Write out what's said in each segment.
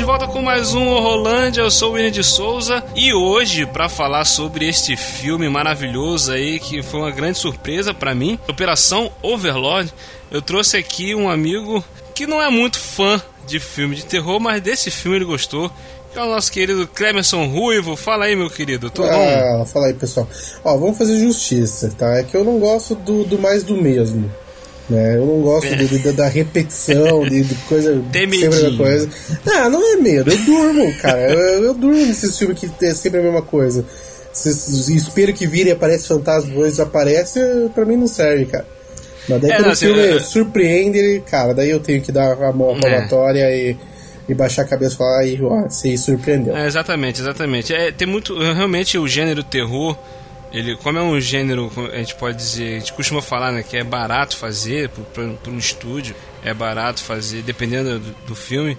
De volta com mais um Rolândia. Eu sou o William de Souza e hoje, para falar sobre este filme maravilhoso aí, que foi uma grande surpresa para mim, Operação Overlord, eu trouxe aqui um amigo que não é muito fã de filme de terror, mas desse filme ele gostou. Que é o nosso querido Clemerson Ruivo. Fala aí, meu querido. Tudo ah, bom? Fala aí, pessoal. Ó, vamos fazer justiça, tá? É que eu não gosto do, do mais do mesmo. Né? Eu não gosto de, de, da repetição, de, de coisa. Tem sempre a coisa. Ah, não é medo, eu durmo, cara. Eu, eu durmo nesse filme que é sempre a mesma coisa. Se, espero que vire e aparece fantasma, depois aparece, pra mim não serve, cara. Mas daí é, quando não, o filme eu... surpreende, cara, daí eu tenho que dar a mão palmatória é. e e baixar a cabeça e falar, aí, ó, você surpreendeu. É, exatamente, exatamente. É, tem muito. Realmente o gênero terror ele, como é um gênero, a gente pode dizer, a gente costuma falar, né, que é barato fazer para um estúdio, é barato fazer, dependendo do, do filme,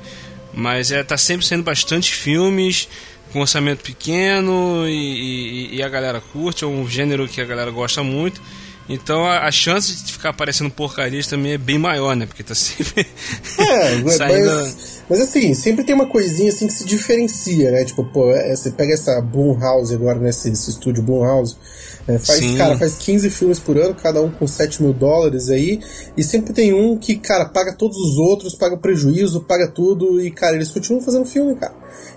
mas é tá sempre sendo bastante filmes com orçamento pequeno e, e, e, a galera curte, é um gênero que a galera gosta muito. Então a, a chance de ficar aparecendo porcarias também é bem maior, né? Porque tá sempre é, saindo... mas, mas assim, sempre tem uma coisinha assim que se diferencia, né? Tipo, pô, é, você pega essa House agora, nesse né? esse estúdio House é, faz, cara, faz 15 filmes por ano, cada um com 7 mil dólares aí, e sempre tem um que, cara, paga todos os outros, paga prejuízo, paga tudo, e, cara, eles continuam fazendo filme, cara.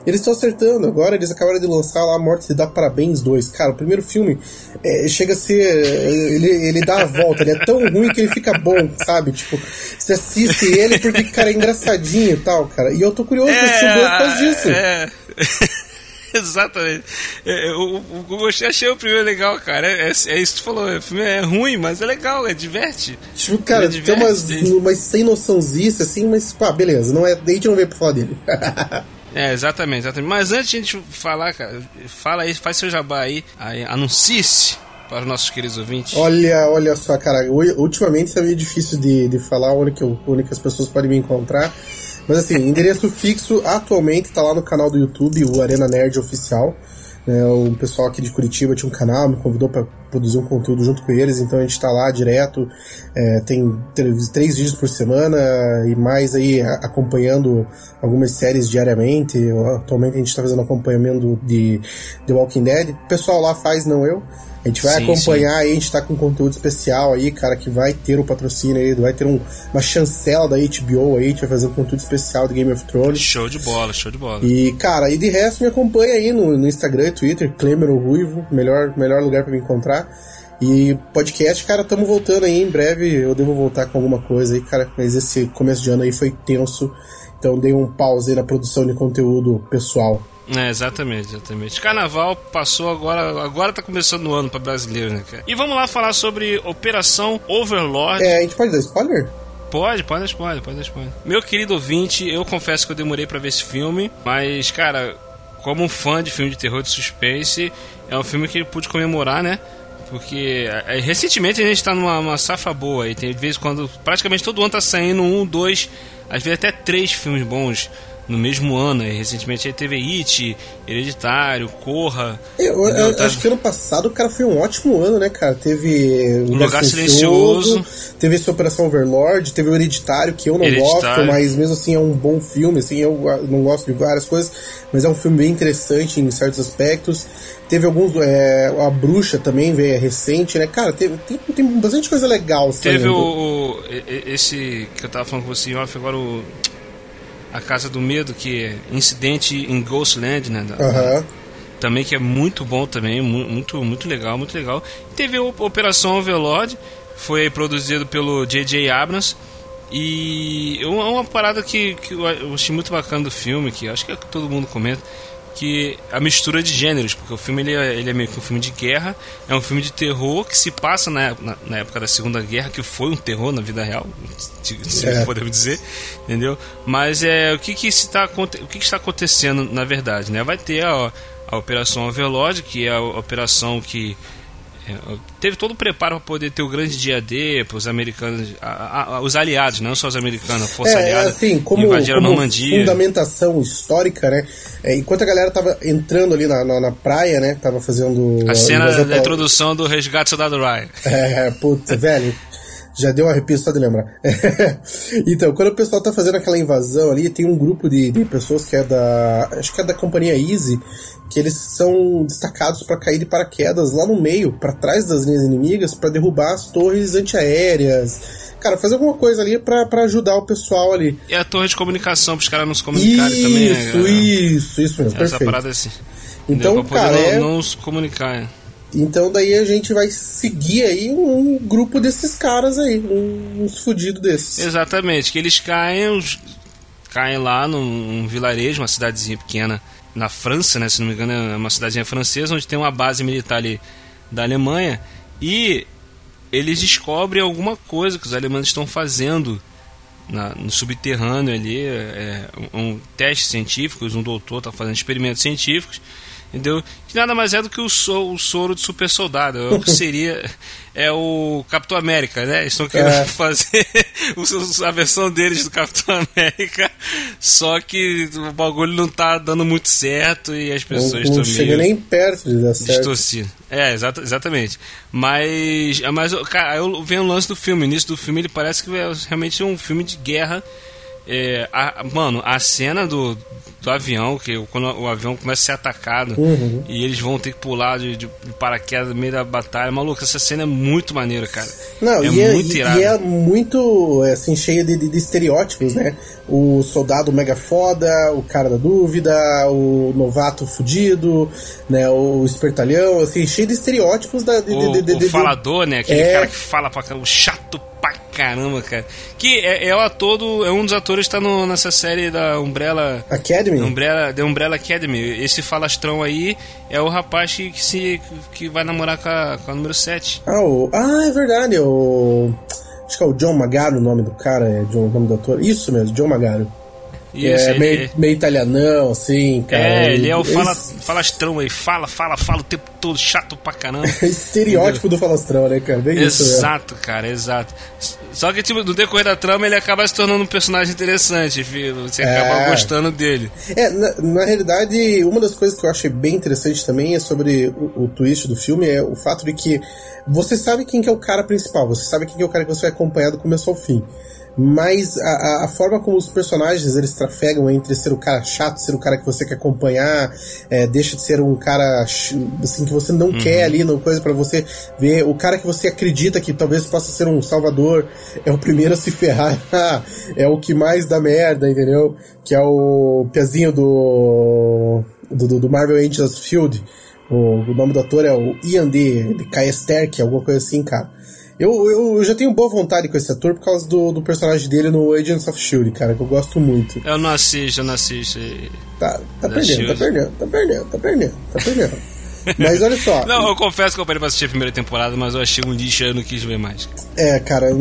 Eles estão acertando. Agora eles acabaram de lançar lá a Morte se dá Parabéns 2. Cara, o primeiro filme é, chega a ser. Ele, ele dá a volta, ele é tão ruim que ele fica bom, sabe? Tipo, você assiste ele porque, cara, é engraçadinho e tal, cara. E eu tô curioso é, pra assistir o 2 por causa disso. É. Exatamente. É, eu, eu, eu, achei o primeiro legal, cara. É, é, é, isso que tu falou. O filme é ruim, mas é legal, é diverte. Tipo, cara, diverte, tem umas, umas sem noçãozice, assim, mas pá, beleza. Não é, a gente não veio pra falar dele. É, exatamente, exatamente. Mas antes de a gente falar, cara, fala aí, faz seu jabá aí, aí anuncie-se para os nossos queridos ouvintes. Olha, olha só, cara, ultimamente tá meio difícil de, de falar onde que, onde que as pessoas podem me encontrar. Mas assim, endereço fixo atualmente tá lá no canal do YouTube, o Arena Nerd Oficial. Né, o pessoal aqui de Curitiba tinha um canal, me convidou para produzir um conteúdo junto com eles, então a gente está lá direto, é, tem três vídeos por semana e mais aí acompanhando algumas séries diariamente. Atualmente a gente está fazendo acompanhamento de The Walking Dead. O pessoal lá faz, não eu. A gente vai sim, acompanhar sim. aí, a gente tá com conteúdo especial aí, cara, que vai ter o patrocínio aí, vai ter um, uma chancela da HBO aí, a gente vai fazer um conteúdo especial do Game of Thrones. Show de bola, show de bola. E, cara, e de resto me acompanha aí no, no Instagram e Twitter, Clemer o Ruivo, melhor, melhor lugar para me encontrar. E podcast, cara, estamos voltando aí em breve. Eu devo voltar com alguma coisa aí, cara. Mas esse começo de ano aí foi tenso. Então dei um pause aí na produção de conteúdo pessoal. É, exatamente, exatamente. Carnaval passou agora, agora tá começando o ano para brasileiro, né, cara? E vamos lá falar sobre Operação Overlord. É, a gente pode dar spoiler? Pode, pode dar spoiler, pode dar spoiler. Meu querido ouvinte, eu confesso que eu demorei para ver esse filme, mas, cara, como um fã de filme de terror de suspense, é um filme que eu pude comemorar, né? Porque é, recentemente a gente tá numa safra boa e tem vezes quando praticamente todo ano tá saindo um, dois, às vezes até três filmes bons no mesmo ano. Recentemente aí teve It, Hereditário, Corra. Eu, eu, eu acho que ano passado, cara, foi um ótimo ano, né, cara? Teve o Lugar, Lugar Silencioso, Silencioso, teve essa Operação Overlord, teve o Hereditário, que eu não gosto, mas mesmo assim é um bom filme, assim, eu não gosto de várias coisas, mas é um filme bem interessante em certos aspectos. Teve alguns. É, a Bruxa também veio é recente, né? Cara, teve, tem, tem bastante coisa legal. Teve o, o, Esse que eu tava falando com você off, agora o a Casa do Medo, que é Incidente em Ghostland, né? Da, uhum. Também que é muito bom também, muito, muito legal, muito legal. teve a Operação Overlord, foi produzido pelo J.J. Abrams. E é uma parada que, que eu achei muito bacana do filme, que acho que é que todo mundo comenta, que a mistura de gêneros, porque o filme ele é, ele é meio que um filme de guerra, é um filme de terror que se passa na, na, na época da Segunda Guerra, que foi um terror na vida real, se é. podemos dizer, entendeu? Mas é o que que está o que, que está acontecendo na verdade, né? Vai ter a, a operação Overlord, que é a operação que teve todo o preparo para poder ter o grande dia D para os americanos, a, a, os aliados, não só os americanos, a força é, aliada, assim, como, invadiram como a Normandia. fundamentação histórica, né? É, enquanto a galera tava entrando ali na, na, na praia, né? Tava fazendo. A cena da introdução do resgate soldado Ryan. É, puta, velho. Já deu um arrepio só de lembrar. então, quando o pessoal tá fazendo aquela invasão ali, tem um grupo de, de pessoas que é da. Acho que é da companhia Easy, que eles são destacados para cair de paraquedas lá no meio, para trás das linhas inimigas, para derrubar as torres antiaéreas. Cara, fazer alguma coisa ali para ajudar o pessoal ali. E a torre de comunicação, para os caras não se comunicarem isso, também. Isso, né? isso, isso mesmo. Essa perfeito. parada assim. Então, cara. Não, é... não se comunicar. Então daí a gente vai seguir aí um grupo desses caras aí, uns fudidos desses. Exatamente, que eles caem, caem lá num, vilarejo, uma cidadezinha pequena na França, né, se não me engano é uma cidadezinha francesa, onde tem uma base militar ali da Alemanha, e eles descobrem alguma coisa que os alemães estão fazendo na, no subterrâneo ali, é, um, um teste científicos, um doutor está fazendo experimentos científicos, entendeu? Que nada mais é do que o, so, o soro de super soldado. É o que seria. É o Capitão América, né? Estão querendo é. fazer a versão deles do Capitão América. Só que o bagulho não tá dando muito certo e as pessoas estão. Não chega nem perto de dar certo. Distorcido. É, exata, exatamente. Mas, mas cara, eu venho o lance do filme. O início do filme ele parece que é realmente um filme de guerra. É, a, mano, a cena do, do avião, que quando o avião começa a ser atacado uhum. e eles vão ter que pular de, de, paraquedas no meio da batalha. Maluco, essa cena é muito maneira, cara. Não, é e, é, muito é, e, é muito, assim, cheia de, de, de, estereótipos, né? O soldado mega foda, o cara da dúvida, o novato fudido, né? O espertalhão, assim, cheio de estereótipos da, de, o, de, o falador, né? Aquele é... cara que fala pra o chato pra caramba, cara. Que é, é o ator do, é um dos atores que tá no, nessa série da Umbrella Academy. Umbrella, The Umbrella Academy. Esse falastrão aí é o rapaz que, que se que vai namorar com a, com a número 7. Ah, o, ah, é verdade, o acho que é o John Magaro o nome do cara, é John, o nome do ator. Isso mesmo, John Magaro. Isso, é meio, meio italianão, assim, cara. É, ele é o fala, falastrão aí, fala, fala, fala o tempo todo, chato pra caramba. Estereótipo do falastrão, né, cara? Bem exato, isso, cara, exato. Só que, tipo, no decorrer da trama, ele acaba se tornando um personagem interessante, filho. Você é. acaba gostando dele. É, na, na, realidade, uma das coisas que eu achei bem interessante também é sobre o, o twist do filme, é o fato de que você sabe quem que é o cara principal, você sabe quem que é o cara que você vai acompanhar do começo ao fim mas a, a, forma como os personagens eles trafegam entre ser o cara chato, ser o cara que você quer acompanhar, é, deixa de ser um cara assim que você não uhum. quer ali, no coisa para você ver o cara que você acredita que talvez possa ser um salvador, é o primeiro a se ferrar, é o que mais dá merda, entendeu? Que é o pezinho do do, do Marvel Angels Field. O, o, nome do ator é o Ian D. de Kaesterk, alguma coisa assim, cara. Eu, eu, eu, já tenho boa vontade com esse ator por causa do, do personagem dele no Agents of Shield, cara, que eu gosto muito. Eu não assisto, eu não assisto. Tá, tá perdendo, tá perdendo, tá perdendo, tá perdendo, tá perdendo. Mas olha só. Não, eu confesso que eu parei pra assistir a primeira temporada, mas eu achei um lixo e eu não quis ver mais. É, cara, a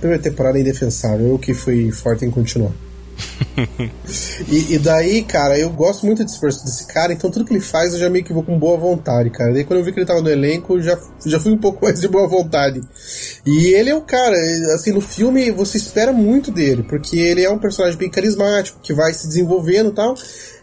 primeira temporada é indefensável. Eu que fui forte em continuar. e, e, daí, cara, eu gosto muito desse, desse cara, então tudo que ele faz eu já meio que vou com boa vontade, cara. Daí quando eu vi que ele tava no elenco, já, já fui um pouco mais de boa vontade. E ele é o cara, assim, no filme você espera muito dele, porque ele é um personagem bem carismático, que vai se desenvolvendo e tal.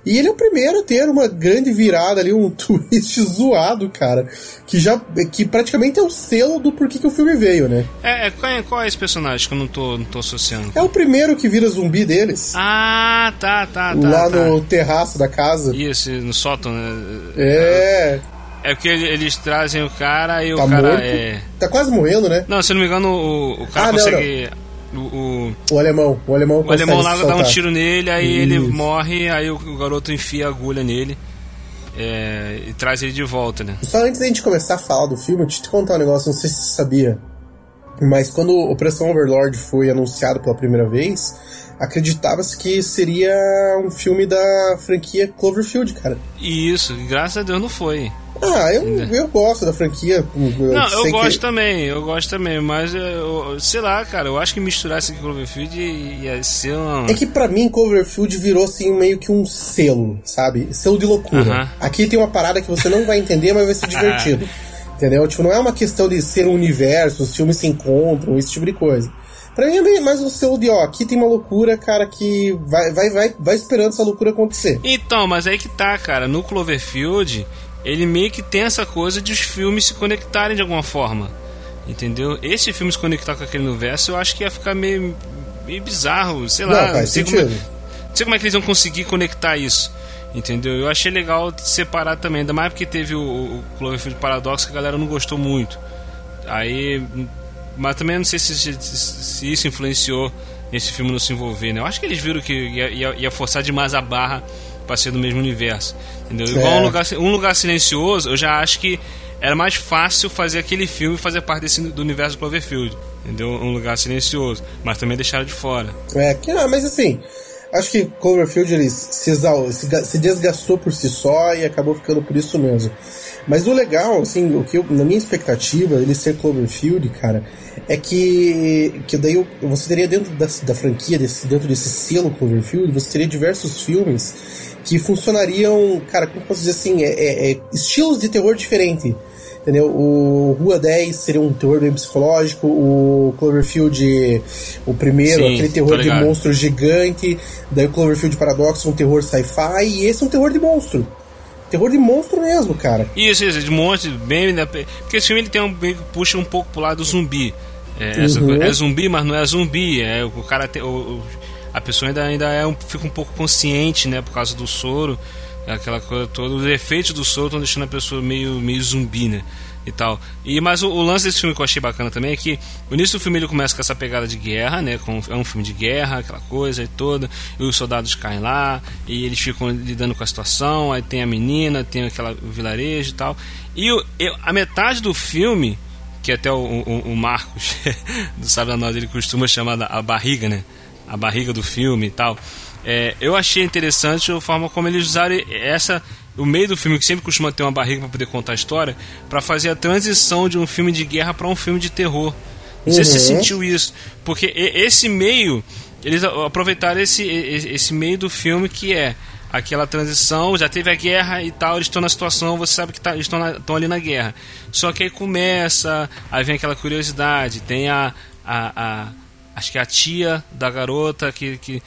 E ele é o primeiro a ter uma grande virada ali, um twist zoado, cara. Que já. que praticamente é o selo do porquê que o filme veio, né? É, é, qual, é qual é esse personagem que eu não tô, não tô associando? É o primeiro que vira zumbi deles. Ah, tá, tá, tá. Lá tá. no terraço da casa. Isso, no sótão, né? É. É porque eles trazem o cara e tá o cara morto? é. Tá quase morrendo, né? Não, se não me engano, o, o cara ah, consegue. Não, não. O, o, o, alemão, o alemão, o alemão lá dá um tiro nele, aí Isso. ele morre, aí o, o, garoto enfia a agulha nele é, e traz ele de volta, né? Só antes da gente começar a falar do filme, deixa eu te contar um negócio, não sei se você sabia. Mas quando Operação Overlord foi anunciado pela primeira vez, acreditava-se que seria um filme da franquia Cloverfield, cara. Isso, graças a Deus não foi. Ah, eu, eu gosto da franquia. Eu não, eu gosto que... também, eu gosto também, mas eu, sei lá, cara, eu acho que misturar isso com Cloverfield ia ser uma. É que pra mim Cloverfield virou assim meio que um selo, sabe? Selo de loucura. Uh -huh. Aqui tem uma parada que você não vai entender, mas vai ser divertido. Entendeu? Tipo, não é uma questão de ser um universo, os filmes se encontram, esse tipo de coisa. Pra mim é mais um selo de, ó, aqui tem uma loucura, cara, que vai, vai, vai, vai esperando essa loucura acontecer. Então, mas aí que tá, cara, no Cloverfield, ele meio que tem essa coisa de os filmes se conectarem de alguma forma. Entendeu? Esse filme se conectar com aquele universo, eu acho que ia ficar meio, meio bizarro, sei lá. Não, faz não sei sentido. Como, não sei como é que eles vão conseguir conectar isso. Entendeu? Eu achei legal separar também, ainda mais porque teve o, o Cloverfield Paradox que a galera não gostou muito. Aí. Mas também não sei se, se, se isso influenciou nesse filme não se envolver, né? Eu acho que eles viram que ia, ia, ia forçar demais a barra para ser do mesmo universo. Entendeu? Igual é. um, lugar, um lugar silencioso, eu já acho que era mais fácil fazer aquele filme e fazer parte desse, do universo do Cloverfield. Entendeu? Um lugar silencioso. Mas também deixaram de fora. É, que, ah, mas assim, acho que Cloverfield ele se, se, se, desgastou por si só e acabou ficando por isso mesmo. Mas o legal, assim, o que eu, na minha expectativa, ele ser Cloverfield, cara, é que, que daí você teria dentro da, da franquia, desse, dentro desse selo Cloverfield, você teria diversos filmes que funcionariam, cara, como posso dizer assim, é, é, é estilos de terror diferente. Entendeu? O Rua 10 seria um terror bem psicológico, o Cloverfield, o primeiro, Sim, aquele terror de monstro gigante, daí o Cloverfield Paradox, um terror sci-fi, e esse é um terror de monstro. Terror de monstro mesmo, cara. Isso, isso, de monstro, bem. Né, porque esse filme ele tem um, puxa um pouco pro lado do zumbi. É, uhum. é, zumbi, mas não é zumbi. É, o cara tem, o, a pessoa ainda, ainda é um, fica um pouco consciente, né, por causa do soro, aquela coisa toda. Os efeitos do soro estão deixando a pessoa meio, meio zumbi, né? E tal. E, mas o, o, lance desse filme que eu achei bacana também é que o início do filme ele começa com essa pegada de guerra, né? Com, é um filme de guerra, aquela coisa e toda. E os soldados caem lá e eles ficam lidando com a situação. Aí tem a menina, tem aquela vilarejo e tal. E o, a metade do filme, que até o, o, o Marcos do Sabe da Nós ele costuma chamar a barriga, né? A barriga do filme e tal. É, eu achei interessante a forma como eles usaram essa o meio do filme que sempre costuma ter uma barriga para poder contar a história para fazer a transição de um filme de guerra para um filme de terror. Não sei uhum. se você uhum. sentiu isso, porque esse meio eles aproveitaram esse, esse meio do filme que é aquela transição, já teve a guerra e tal, eles estão na situação, você sabe que tá, eles estão ali na guerra. Só que aí começa, aí vem aquela curiosidade, tem a, a, a acho que é a tia da garota que, que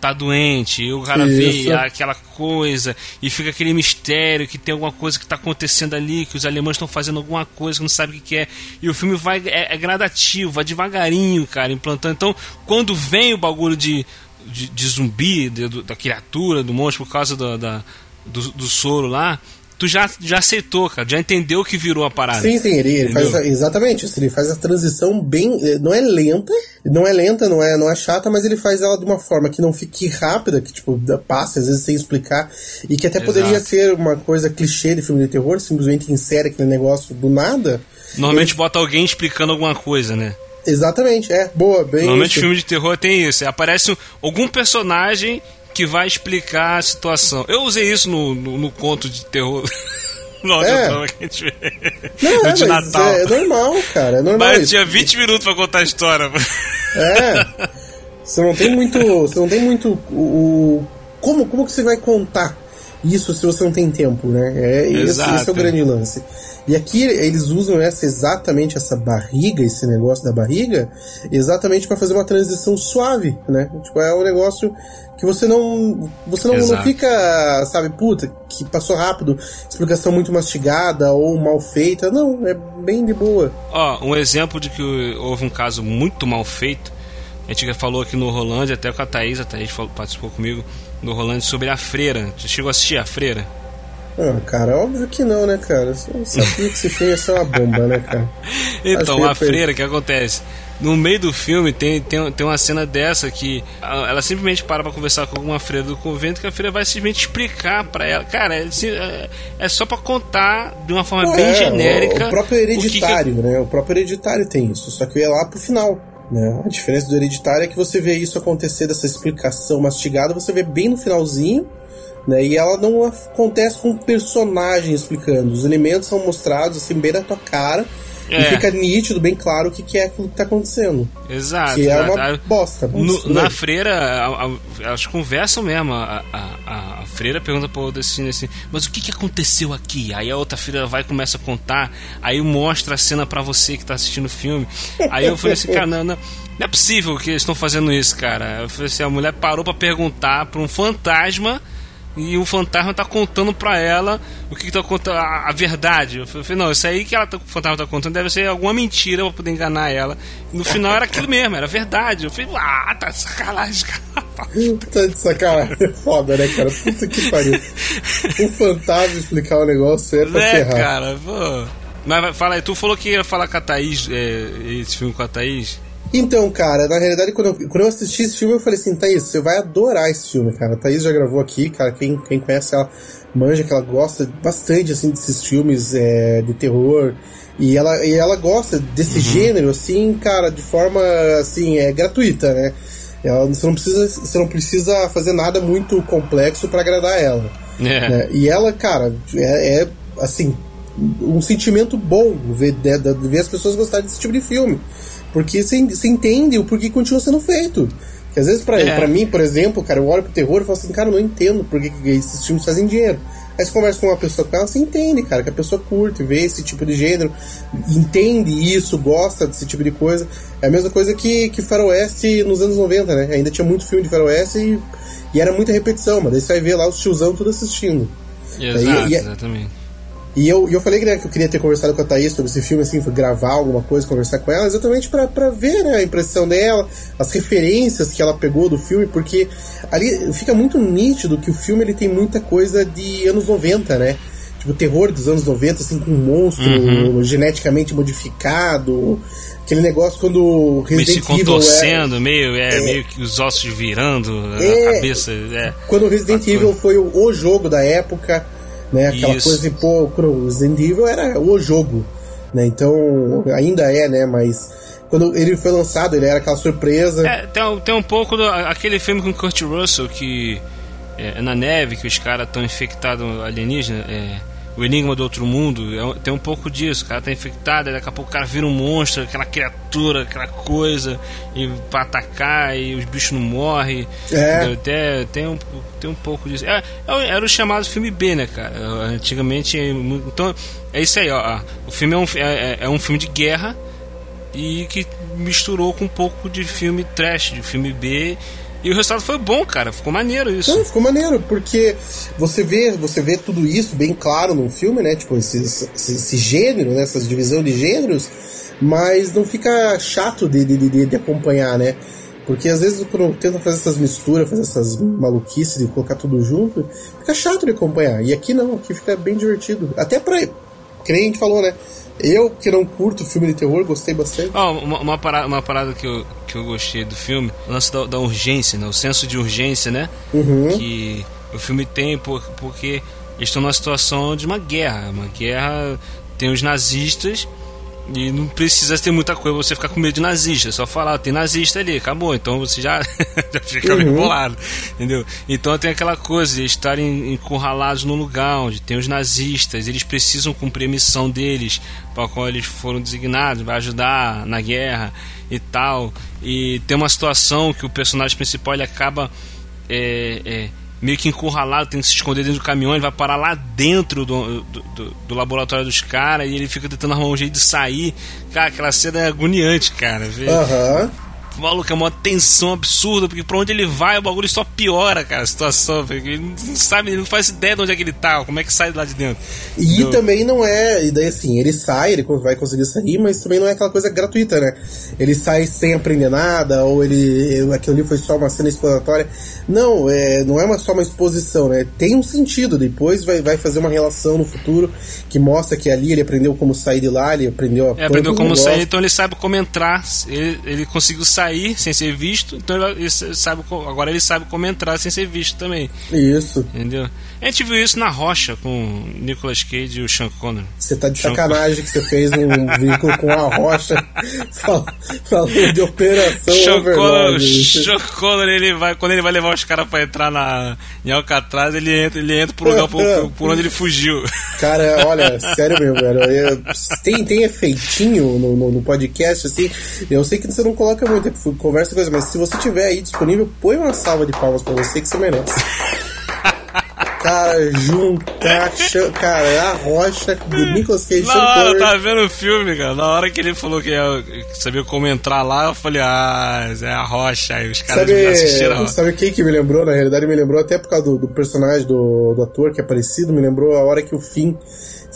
tá doente, e o cara Isso. vê aquela coisa, e fica aquele mistério que tem alguma coisa que tá acontecendo ali, que os alemães estão fazendo alguma coisa que não sabe o que, é. E o filme vai é, é, gradativo, vai devagarinho, cara, implantando. Então, quando vem o bagulho de, de, de zumbi, de, da criatura, do monstro, por causa do, da, do, do soro lá, tu já, já aceitou, cara, já entendeu que virou a parada. Sim, sim, ele, ele faz exatamente isso, ele faz a transição bem, eh, não é lenta, não é lenta, não é, não é chata, mas ele faz ela de uma forma que não fique rápida, que tipo, passa às vezes sem explicar, e que até Exato. poderia ser uma coisa clichê de filme de terror, simplesmente insere aquele negócio do nada. Normalmente ele... bota alguém explicando alguma coisa, né? Exatamente, é, boa, bem Normalmente isso. filme de terror tem isso, aparece algum personagem que vai explicar a situação. Eu usei isso no, no, no conto de terror. No é. que a gente vê. Não, é, de Natal. É, é, normal, cara. É normal. Mas tinha 20 minutos pra contar a história. É. Você não tem muito. Você não tem muito. O, como, como que você vai contar isso se você não tem tempo, né? É, esse, esse, é o grande lance. E aqui eles usam essa exatamente essa barriga, esse negócio da barriga, exatamente para fazer uma transição suave, né? Tipo, é um negócio que você não você não, não, fica, sabe, puta, que passou rápido, explicação muito mastigada ou mal feita. Não, é bem de boa. Ó, um exemplo de que houve um caso muito mal feito. A gente já falou aqui no Rolândia, até com a Thaís, a Thaís participou comigo no Rolândia sobre a Freira. Você chegou a assistir a Freira? Ah, cara, óbvio que não, né, cara? Eu sabia que esse filme ia ser uma bomba, né, cara? então, a freira, o que acontece? No meio do filme tem, tem, tem uma cena dessa que ela simplesmente para pra conversar com alguma freira do convento que a freira vai simplesmente explicar para ela. Cara, é, é, é só para contar de uma forma Pô, bem é, genérica. O, o próprio hereditário, que que... né? O próprio hereditário tem isso. Só que eu ia lá pro final. Né? A diferença do hereditário é que você vê isso acontecer, dessa explicação mastigada, você vê bem no finalzinho né? E ela não acontece com o personagem explicando. Os elementos são mostrados assim bem na tua cara. É. E fica nítido, bem claro o que, que é aquilo que tá acontecendo. Exato. Que é uma bosta. No, na freira, a, a, elas conversam mesmo. A, a, a freira pergunta pro Destiny assim: Mas o que, que aconteceu aqui? Aí a outra freira vai e começa a contar. Aí mostra a cena para você que tá assistindo o filme. Aí eu falei assim: Cara, não, não, não é possível que eles estão fazendo isso, cara. Eu falei assim: A mulher parou para perguntar pra um fantasma e o fantasma tá contando pra ela o que, que tá contando, a, a, verdade. Eu falei, não, isso aí que ela tá, o fantasma tá contando deve ser alguma mentira pra poder enganar ela. E no final era aquilo mesmo, era verdade. Eu falei, ah, tá de sacanagem, cara. tá de sacanagem, é foda, né, cara? Puta que pariu. Um fantasma explicar o negócio é pra é, ferrar. cara, pô. Mas fala aí, tu falou que ia falar com a Thaís, é, esse filme com a Thaís. Então, cara, na realidade, quando eu, quando eu assisti esse filme, eu falei assim, Thaís, você vai adorar esse filme, cara. A Thaís já gravou aqui, cara, quem, quem conhece ela manja que ela gosta bastante, assim, desses filmes é, de terror. E ela, e ela gosta desse uhum. gênero, assim, cara, de forma, assim, é gratuita, né? Ela, você, não precisa, você não precisa fazer nada muito complexo para agradar ela. É. Né? E ela, cara, é, é, assim, um sentimento bom ver, ver as pessoas gostarem desse tipo de filme. Porque você entende o porquê continua sendo feito. Que às vezes, pra, é. Pra mim, por exemplo, cara, eu olho pro terror e falo assim, cara, eu não entendo por que esses filmes fazem dinheiro. Aí você conversa com uma pessoa com ela, você entende, cara, que a pessoa curte, vê esse tipo de gênero, entende isso, gosta desse tipo de coisa. É a mesma coisa que, que Faroeste nos anos 90, né? Ainda tinha muito filme de Faroeste e, e era muita repetição, mas daí você vai ver lá os tiozão tudo assistindo. Exato, e, e, é exatamente. E eu, eu falei né, que eu queria ter conversado com a Thaís sobre esse filme, assim, gravar alguma coisa, conversar com ela, exatamente para ver né, a impressão dela, as referências que ela pegou do filme, porque ali fica muito nítido que o filme ele tem muita coisa de anos 90, né? Tipo, terror dos anos 90, assim, com um monstro uhum. geneticamente modificado. Aquele negócio quando Resident meio se contorcendo, é, meio, é, é, meio que os ossos virando, é, a cabeça. É, quando o Resident Evil foi o, o jogo da época né? Aquela Isso. coisa de, pô, Resident Evil era o jogo, né? Então, ainda é, né? Mas quando ele foi lançado, ele era aquela surpresa. É, tem, tem um pouco do, aquele filme com Kurt Russell que é, na neve, que os caras estão infectados alienígena, é, o Enigma do Outro Mundo, é, tem um pouco disso. O cara tá infectado, daqui a pouco o cara vira um monstro, aquela criatura, aquela coisa, e pra atacar, e os bichos não morrem. É. Até, tem, um, tem um pouco disso. É, é era o chamado filme B, né, cara? Antigamente. Então, é isso aí, ó. O filme é um, é, é, é um filme de guerra e que misturou com um pouco de filme trash, de filme B e o resultado foi bom, cara. Ficou maneiro isso. Não, ficou maneiro, porque você vê, você vê tudo isso bem claro no filme, né? Tipo, esse, esse, esse gênero, né? Divisão de gêneros, mas não fica chato de, de, de, de acompanhar, né? Porque às vezes quando tenta fazer essas misturas, fazer essas maluquices de colocar tudo junto, fica chato de acompanhar. E aqui não, aqui fica bem divertido. Até pra. Que nem a gente falou, né? Eu, que não curto filme de terror, gostei bastante. Oh, uma, uma, parada, uma parada que eu, que eu gostei do filme, o lance da, da urgência, né? O senso de urgência, né? Uhum. Que o filme tem por, porque eles estão numa situação de uma guerra. Uma guerra tem os nazistas e não precisa ter muita coisa você ficar com medo de nazista. É só falar, tem nazista ali, acabou. Então você já, já fica uhum. meio bolado. Entendeu? Então tem aquela coisa de estarem encurralados num lugar onde tem os nazistas, eles precisam cumprir a missão deles, para qual eles foram designados, vai ajudar na guerra e tal. E tem uma situação que o personagem principal ele acaba. É, é, meio que encurralado, tem que se esconder dentro do caminhão, ele vai parar lá dentro do, do, do, do laboratório dos caras e ele fica tentando arrumar um jeito de sair. Cara, aquela cena é agoniante, cara. Aham. Uhum. O maluco é uma tensão absurda, porque pra onde ele vai, o bagulho só piora, cara, a situação. Ele não sabe, ele não faz ideia de onde é que ele tá, como é que sai de lá de dentro. E Entendeu? também não é. E daí assim, ele sai, ele vai conseguir sair, mas também não é aquela coisa gratuita, né? Ele sai sem aprender nada, ou ele. aquilo ali foi só uma cena exploratória. Não, é, não é uma, só uma exposição, né? Tem um sentido. Depois vai, vai fazer uma relação no futuro que mostra que ali ele aprendeu como sair de lá, ele aprendeu a. É, aprendeu como negócio. sair, então ele sabe como entrar. Ele, ele conseguiu sair sem ser visto, então ele sabe, agora ele sabe como entrar sem ser visto também. Isso. Entendeu? A gente viu isso na Rocha com Nicolas Cage e o Sean Connery. Você tá de Sean sacanagem que você fez um vínculo com a Rocha falando de operação Sean Connery, Sean Connery, ele vai, quando ele vai levar os caras pra entrar na, em Alcatraz, ele entra, ele entra pro lugar por, por onde ele fugiu. Cara, olha, sério mesmo, velho. Tem, tem efeitinho no, no, no, podcast, assim. Eu sei que você não coloca muito, conversa coisa, mas se você tiver aí disponível, põe uma salva de palmas pra você que você merece. Cara, juntar. cara, a rocha do Nicolas Cage. Na hora, eu tava vendo o filme, cara. Na hora que ele falou que ia, sabia como entrar lá, eu falei, ah, é a rocha. Aí os caras sabe, assistiram. Sabe quem que me lembrou? Na realidade, me lembrou até por causa do, do personagem do, do ator que é parecido. Me lembrou a hora que o Finn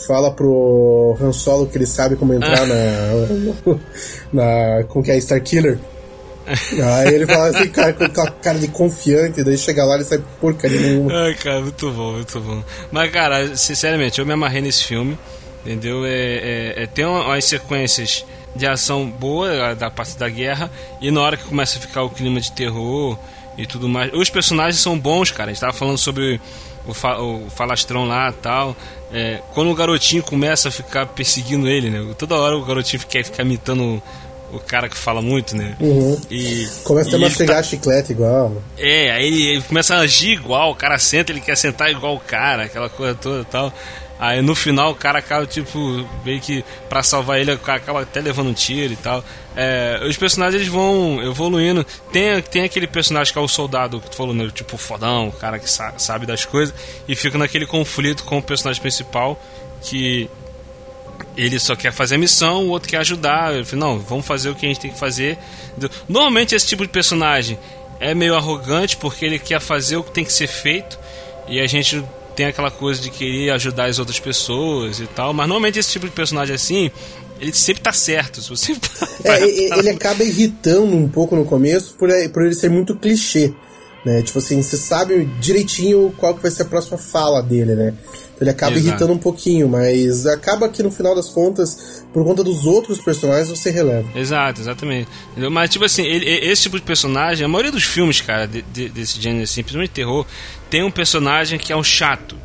fala pro Han Solo que ele sabe como entrar ah. na, na. Com que é Star Killer. Aí ele fala assim, cara, com aquela cara de confiante, daí chega lá e sai porcaria nenhuma. Ai, cara, muito bom, muito bom. Mas, cara, sinceramente, eu me amarrei nesse filme, entendeu? É, é, é tem umas sequências de ação boa da parte da guerra, e na hora que começa a ficar o clima de terror e tudo mais. Os personagens são bons, cara. A gente tava falando sobre o, fa o falastrão lá tal. É, quando o garotinho começa a ficar perseguindo ele, né? Toda hora o garotinho quer ficar imitando o cara que fala muito, né? Uhum. E, começa a mastigar tá... chiclete igual. É, aí ele, ele, começa a agir igual, o cara senta, ele quer sentar igual o cara, aquela coisa toda e tal. Aí no final o cara acaba, tipo, meio que pra salvar ele, acaba até levando um tiro e tal. É, os personagens eles vão evoluindo. Tem, tem aquele personagem que é o soldado que tu falou, né? Tipo, fodão, o cara que sa sabe das coisas, e fica naquele conflito com o personagem principal que ele só quer fazer a missão, o outro quer ajudar. Falei, não, vamos fazer o que a gente tem que fazer. Normalmente esse tipo de personagem é meio arrogante porque ele quer fazer o que tem que ser feito e a gente tem aquela coisa de querer ajudar as outras pessoas e tal. Mas normalmente esse tipo de personagem assim, ele sempre tá certo. Você é, ele acaba irritando um pouco no começo por, por ele ser muito clichê. Né? Tipo assim, você sabe direitinho qual que vai ser a próxima fala dele, né? Ele acaba Exato. irritando um pouquinho, mas acaba que no final das contas, por conta dos outros personagens, você releva. Exato, exatamente. Mas, tipo assim, ele, esse tipo de personagem, a maioria dos filmes, cara, de, de, desse gênero, assim, principalmente terror, tem um personagem que é um chato.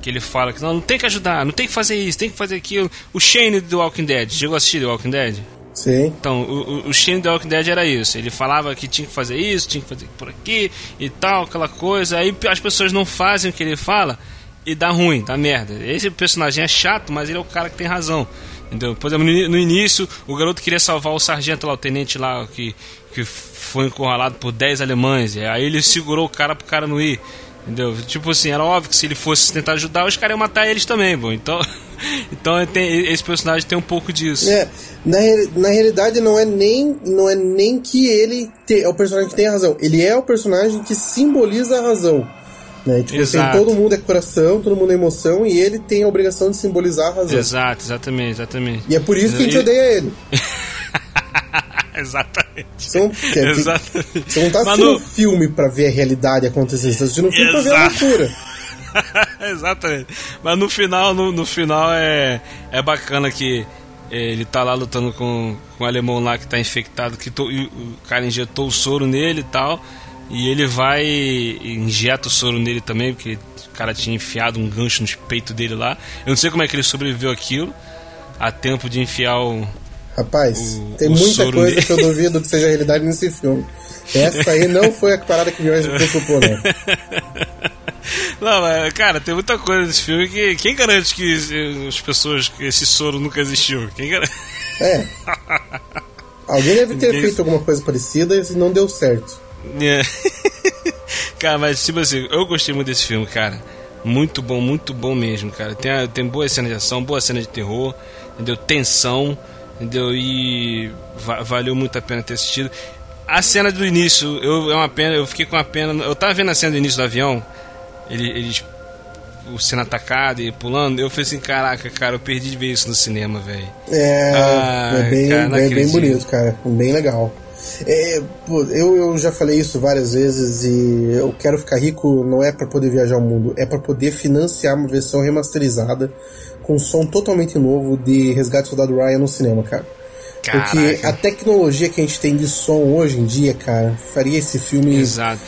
Que ele fala que não, não tem que ajudar, não tem que fazer isso, tem que fazer aquilo. O Shane do Walking Dead, chegou a assistir The Walking Dead? Sim. Então, o, o Shane The Walking Dead era isso. Ele falava que tinha que fazer isso, tinha que fazer por aqui e tal, aquela coisa. Aí as pessoas não fazem o que ele fala e dá ruim, dá merda. Esse personagem é chato, mas ele é o cara que tem razão. Entendeu? Por exemplo, no início, o garoto queria salvar o sargento lá, o tenente lá, que, que foi encurralado por 10 alemães. Aí ele segurou o cara pro cara não ir. Entendeu? Tipo assim, era óbvio que se ele fosse tentar ajudar, os caras iam matar eles também, bom. Então, então tem, esse personagem tem um pouco disso. É, na, na realidade não é nem não é nem que ele te, é o personagem que tem a razão. Ele é o personagem que simboliza a razão. Né? Tipo todo mundo é coração, todo mundo é emoção e ele tem a obrigação de simbolizar a razão. Exato, exatamente, exatamente. E é por isso que a gente odeia ele. exatamente. Você não, quer, exatamente. Você não tá assistindo um filme pra ver a realidade acontecer, você tá assistindo um filme Exato. pra ver a loucura. exatamente. Mas no final, no, no final é, é bacana que ele tá lá lutando com, com o alemão lá que tá infectado, que to, o cara injetou o soro nele e tal. E ele vai e injeta o soro nele também, porque o cara tinha enfiado um gancho no peito dele lá. Eu não sei como é que ele sobreviveu aquilo. A tempo de enfiar o. Rapaz, o, tem o muita coisa nele. que eu duvido que seja realidade nesse filme. Essa aí não foi a parada que me preocupou, não. Não, mas, cara, tem muita coisa nesse filme que. Quem garante que as pessoas. que esse soro nunca existiu? Quem garante? É. Alguém deve ter Ninguém... feito alguma coisa parecida e não deu certo. É. cara, mas tipo assim, eu gostei muito desse filme, cara. Muito bom, muito bom mesmo, cara. Tem, tem boa cena de ação, boa cena de terror, entendeu? Tensão, entendeu? E va valeu muito a pena ter assistido. a cena do início, eu, é uma pena, eu fiquei com uma pena. Eu tava vendo a cena do início do avião, ele, eles. O sendo atacado e pulando, eu falei assim, caraca, cara, eu perdi de ver isso no cinema, velho. É, ah, é bem, cara, bem, bem bonito, cara. Bem legal. É, eu, eu já falei isso várias vezes e eu quero ficar rico não é para poder viajar o mundo, é para poder financiar uma versão remasterizada com um som totalmente novo de Resgate Soldado Ryan no cinema, cara. Caraca. Porque a tecnologia que a gente tem de som hoje em dia, cara, faria esse filme. Exato.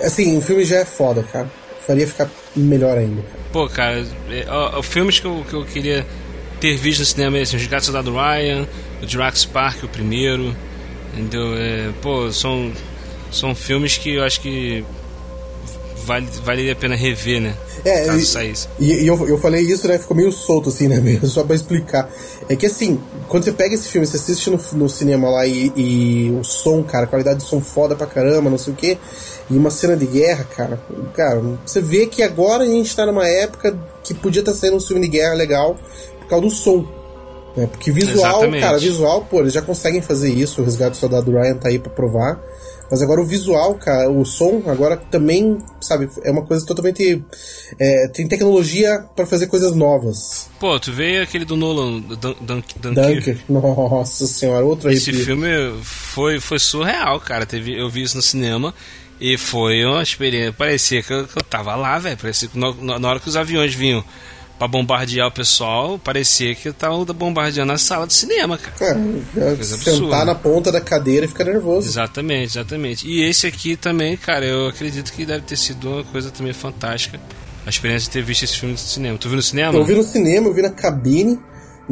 Assim, o filme já é foda, cara. Faria ficar melhor ainda. Pô, cara, é, os filmes que eu, que eu queria ter visto no cinema assim, Os Gatos Soldado Ryan, o Jurassic Park, o primeiro. Entendeu? É, pô, são, são filmes que eu acho que vale, valeria a pena rever, né? É, caso e, saísse. E, e eu, eu falei isso, né? Ficou meio solto, assim, né? Mesmo, só pra explicar. É que assim, quando você pega esse filme, você assiste no, no cinema lá e, e, o som, cara, a qualidade do som foda pra caramba, não sei o quê, e uma cena de guerra, cara, cara, você vê que agora a gente tá numa época que podia estar tá saindo um filme de guerra legal por causa do som. Né? Porque visual, Exatamente. cara, visual, pô, eles já conseguem fazer isso, o Resgate do Soldado Ryan tá aí pra provar. Mas agora o visual, cara, o som, agora também, sabe, é uma coisa totalmente. É, tem tecnologia para fazer coisas novas. Pô, tu veio aquele do Nolan, Dun Dun Dunker. Nossa senhora, outro Esse arrepio. filme foi, foi surreal, cara. Teve, eu vi isso no cinema. E foi uma experiência. Parecia que eu, que eu tava lá, velho. Parecia que na hora que os aviões vinham para bombardear o pessoal, parecia que tava bombardeando a sala de cinema, cara. É, é sentar na ponta da cadeira e ficar nervoso. Exatamente, exatamente. E esse aqui também, cara, eu acredito que deve ter sido uma coisa também fantástica. A experiência de ter visto esse filme no cinema. Tu viu no cinema? Eu vi no cinema, eu vi na cabine.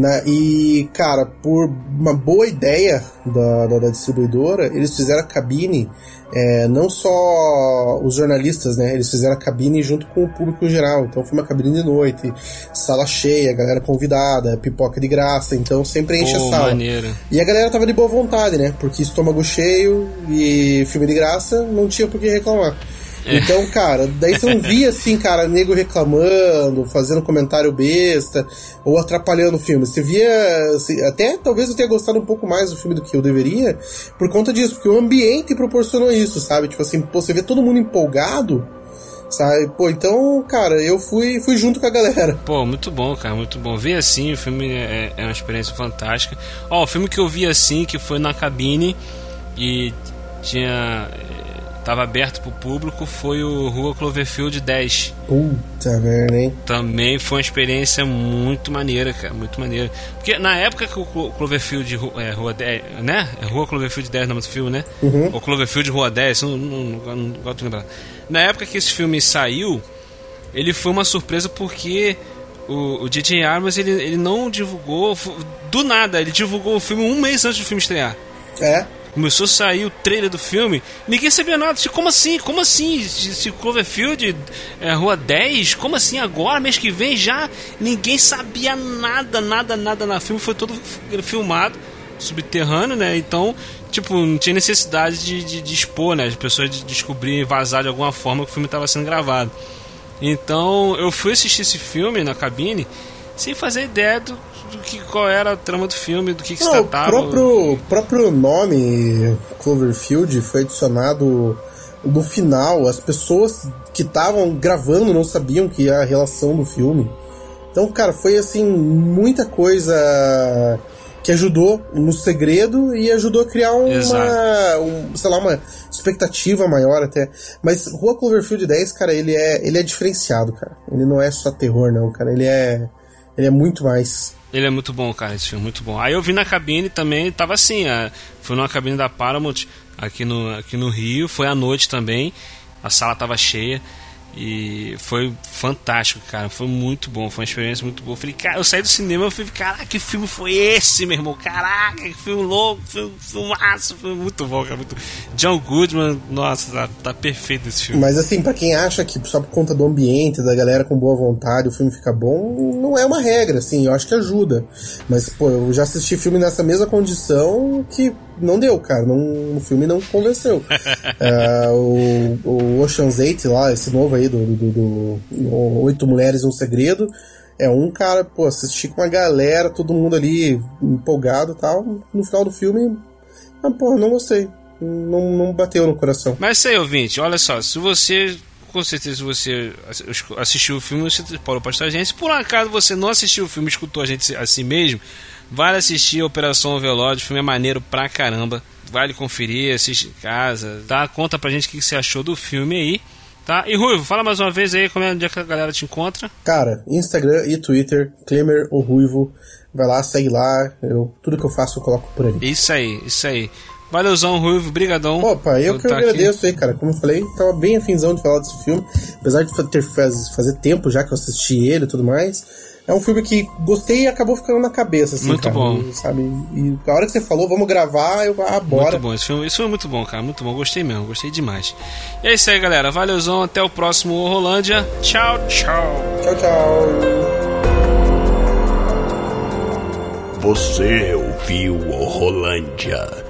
Né? E, cara, por uma boa ideia da, da, da distribuidora, eles fizeram a cabine, é, não só os jornalistas, né? Eles fizeram a cabine junto com o público geral. Então foi uma cabine de noite, sala cheia, galera convidada, pipoca de graça, então sempre enche a sala. Maneiro. E a galera tava de boa vontade, né? Porque estômago cheio e filme de graça, não tinha por que reclamar. É. Então, cara, daí você não via assim, cara, nego reclamando, fazendo comentário besta ou atrapalhando o filme. Você via, assim, até talvez eu tenha gostado um pouco mais do filme do que eu deveria, por conta disso, porque o ambiente proporcionou isso, sabe? Tipo assim, pô, você vê todo mundo empolgado, sabe? Pô, então, cara, eu fui, fui junto com a galera. Pô, muito bom, cara, muito bom. Ver assim, o filme é, é uma experiência fantástica. Ó, o filme que eu vi assim, que foi na cabine e tinha estava aberto pro público foi o Rua Cloverfield 10. Puta merda, hein? Também foi uma experiência muito maneira, cara, muito maneira. Porque na época que o Cloverfield é, Rua 10, né? É Rua Cloverfield 10 no nome do filme, né? Uhum. Ou Cloverfield Rua 10, não, não, não, não gosto de lembrar. Na época que esse filme saiu, ele foi uma surpresa porque o, o DJ Abrams ele, ele não divulgou do nada, ele divulgou o filme um mês antes do filme estrear. É? Começou a sair o trailer do filme, ninguém sabia nada. Como assim? Como assim? Se Cloverfield é Rua 10? Como assim agora? Mês que vem já? Ninguém sabia nada, nada, nada na filme. Foi todo filmado, subterrâneo, né? Então, tipo, não tinha necessidade de, de, de expor, né? As pessoas de descobrirem, vazar de alguma forma que o filme estava sendo gravado. Então, eu fui assistir esse filme na cabine sem fazer ideia do, do que, qual era a trama do filme, do que, que não, se tratava. O próprio, próprio nome Cloverfield foi adicionado no final. As pessoas que estavam gravando não sabiam que ia a relação do filme. Então, cara, foi assim, muita coisa que ajudou no segredo e ajudou a criar uma, um, sei lá, uma expectativa maior até. Mas Rua Cloverfield 10, cara, ele é, ele é diferenciado, cara. Ele não é só terror, não, cara. Ele é, ele é muito mais. Ele é muito bom, cara, esse filme, muito bom. Aí eu vi na cabine também, tava assim, a, foi numa cabine da Paramount aqui no, aqui no Rio, foi à noite também, a sala tava cheia. E foi fantástico, cara. Foi muito bom, foi uma experiência muito boa. Eu falei, cara, eu saí do cinema e falei, caraca, que filme foi esse, meu irmão? Caraca, que filme louco, filme, filmaço, foi muito bom, cara. Muito... John Goodman, nossa, tá, tá, perfeito esse filme. Mas assim, para quem acha que só por conta do ambiente, da galera com boa vontade, o filme fica bom, não é uma regra, assim, eu acho que ajuda. Mas, pô, eu já assisti filme nessa mesma condição que não deu, cara. Não, o filme não convenceu. uh, o, o Ocean's 8 lá, esse novo aí do, do, do, do Oito Mulheres um Segredo, é um cara, pô, assistir com uma galera, todo mundo ali empolgado e tal. No final do filme, ah, porra, não gostei. não, não bateu no coração. Mas isso aí, ouvinte, olha só, se você com certeza você assistiu o filme, você pode postar a gente. Se por um acaso você não assistiu o filme escutou a gente assim mesmo, vale assistir a Operação Overlord, o filme é maneiro pra caramba. Vale conferir, assiste em casa, tá? Conta pra gente o que você achou do filme aí. Tá? E Ruivo, fala mais uma vez aí como é onde é que a galera te encontra. Cara, Instagram e Twitter, Klemer ou Ruivo. Vai lá, segue lá. Eu, tudo que eu faço eu coloco por ali. Isso aí, isso aí. Valeuzão, Ruivo, brigadão. Opa, eu que eu agradeço aqui. aí, cara. Como eu falei, tava bem afinzão de falar desse filme. Apesar de ter faz, fazer tempo já que eu assisti ele e tudo mais. É um filme que gostei e acabou ficando na cabeça, assim, Muito cara, bom. Sabe? E a hora que você falou, vamos gravar, eu, ah, bora. Muito bom, esse filme, esse filme é muito bom, cara. Muito bom, gostei mesmo, gostei demais. E é isso aí, galera. Valeuzão, até o próximo Rolândia. Tchau, tchau. Tchau, tchau. Você ouviu o Rolândia.